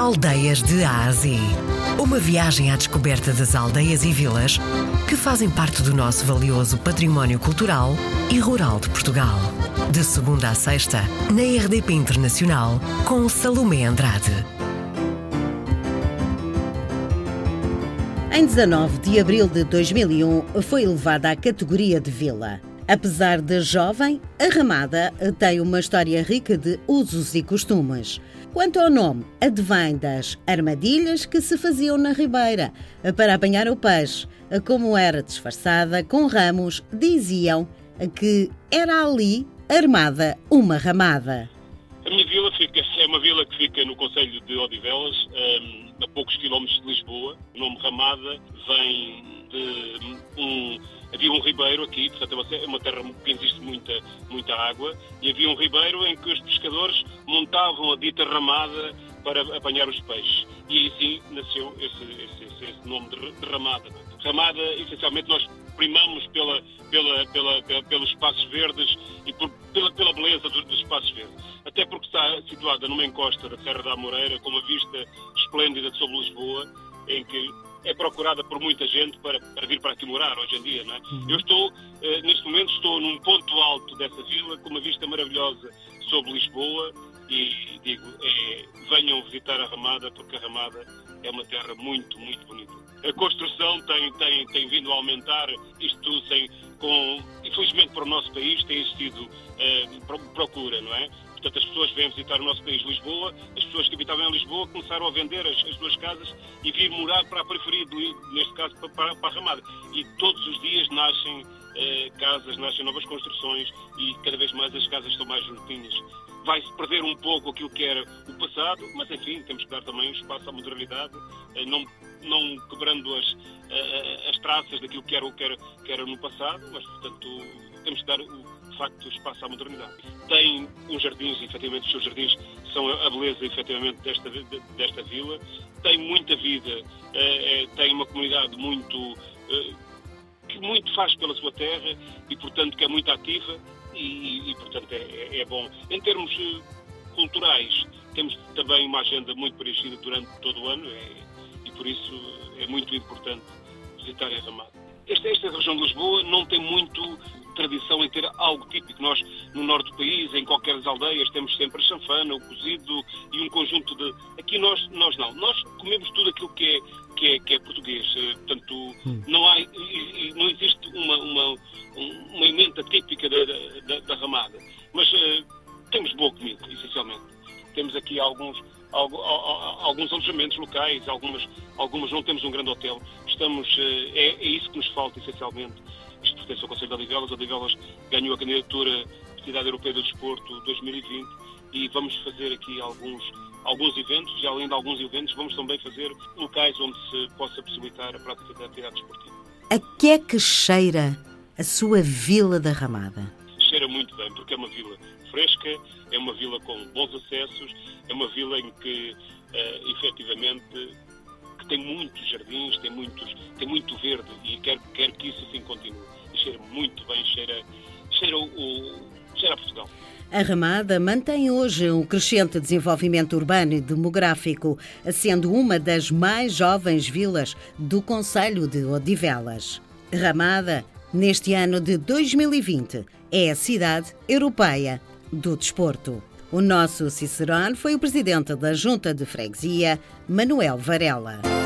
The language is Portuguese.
Aldeias de Ásia. Uma viagem à descoberta das aldeias e vilas que fazem parte do nosso valioso património cultural e rural de Portugal. De segunda a sexta, na RDP Internacional, com Salomé Andrade. Em 19 de abril de 2001, foi elevada à categoria de vila. Apesar de jovem, a Ramada tem uma história rica de usos e costumes. Quanto ao nome, advém das armadilhas que se faziam na ribeira para apanhar o peixe. Como era disfarçada com ramos, diziam que era ali armada uma ramada. A minha vila fica, é uma vila que fica no Conselho de Odivelas, um, a poucos quilómetros de Lisboa. O nome Ramada vem de um havia um ribeiro aqui, portanto é uma terra que existe muita, muita água, e havia um ribeiro em que os pescadores montavam a dita ramada para apanhar os peixes. E assim nasceu esse, esse, esse nome de ramada. Ramada, essencialmente, nós primamos pela, pela, pela, pela, pelos espaços verdes e por, pela, pela beleza dos, dos espaços verdes. Até porque está situada numa encosta da Serra da Amoreira, com uma vista esplêndida sobre Lisboa, em que é procurada por muita gente para, para vir para aqui morar hoje em dia. Não é? Uhum. Eu estou, eh, neste momento, estou num ponto alto dessa vila, com uma vista maravilhosa sobre Lisboa e digo, é, venham visitar a Ramada, porque a Ramada é uma terra muito, muito bonita. A construção tem, tem, tem vindo a aumentar, isto sem, com, infelizmente para o nosso país tem existido eh, procura, não é? Portanto, as pessoas vêm visitar o nosso país, Lisboa, as pessoas que habitavam em Lisboa começaram a vender as, as suas casas e vir morar para a periferia, neste caso para, para, a Ramada. E todos os dias nascem eh, casas, nascem novas construções e cada vez mais as casas estão mais juntinhas. Vai-se perder um pouco aquilo que era o passado, mas enfim, temos que dar também espaço à modernidade, eh, não, não quebrando as, eh, as traças daquilo que era, que, era, que era no passado, mas portanto temos que dar o facto espaço à modernidade. Tem uns jardins, efetivamente, os seus jardins são a beleza, efetivamente, desta, desta vila. Tem muita vida, é, é, tem uma comunidade muito. É, que muito faz pela sua terra e, portanto, que é muito ativa e, e portanto, é, é, bom. Em termos culturais, temos também uma agenda muito preenchida durante todo o ano e, por isso, é muito importante visitar a Ramada. Esta, esta região de Lisboa não tem muito tradição em ter algo típico. Nós, no norte do país, em qualquer das aldeias, temos sempre a chanfana, o cozido e um conjunto de. Aqui nós, nós não. Nós comemos tudo aquilo que é, que é, que é português. Eh, portanto, hum. não, há, não existe uma, uma, uma emenda típica da, da, da ramada. Mas uh, temos boa comida, essencialmente. Temos aqui alguns alguns alojamentos locais, algumas, algumas não temos um grande hotel. Estamos, eh, é, é isso que nos falta essencialmente pertence ao Conselho de Odivelas. Odivelas ganhou a candidatura à Cidade Europeia do Desporto 2020 e vamos fazer aqui alguns, alguns eventos e além de alguns eventos vamos também fazer locais onde se possa possibilitar a prática da atividade desportiva. A que é que cheira a sua Vila da Ramada? Cheira muito bem, porque é uma vila fresca, é uma vila com bons acessos, é uma vila em que uh, efetivamente que tem muitos jardins, tem, muitos, tem muito verde e quer, quer que isso assim continue. Muito bem, cheira, cheira, o, cheira a Portugal. A Ramada mantém hoje um crescente desenvolvimento urbano e demográfico, sendo uma das mais jovens vilas do Conselho de Odivelas. Ramada, neste ano de 2020, é a cidade europeia do desporto. O nosso Cicerone foi o presidente da Junta de Freguesia, Manuel Varela.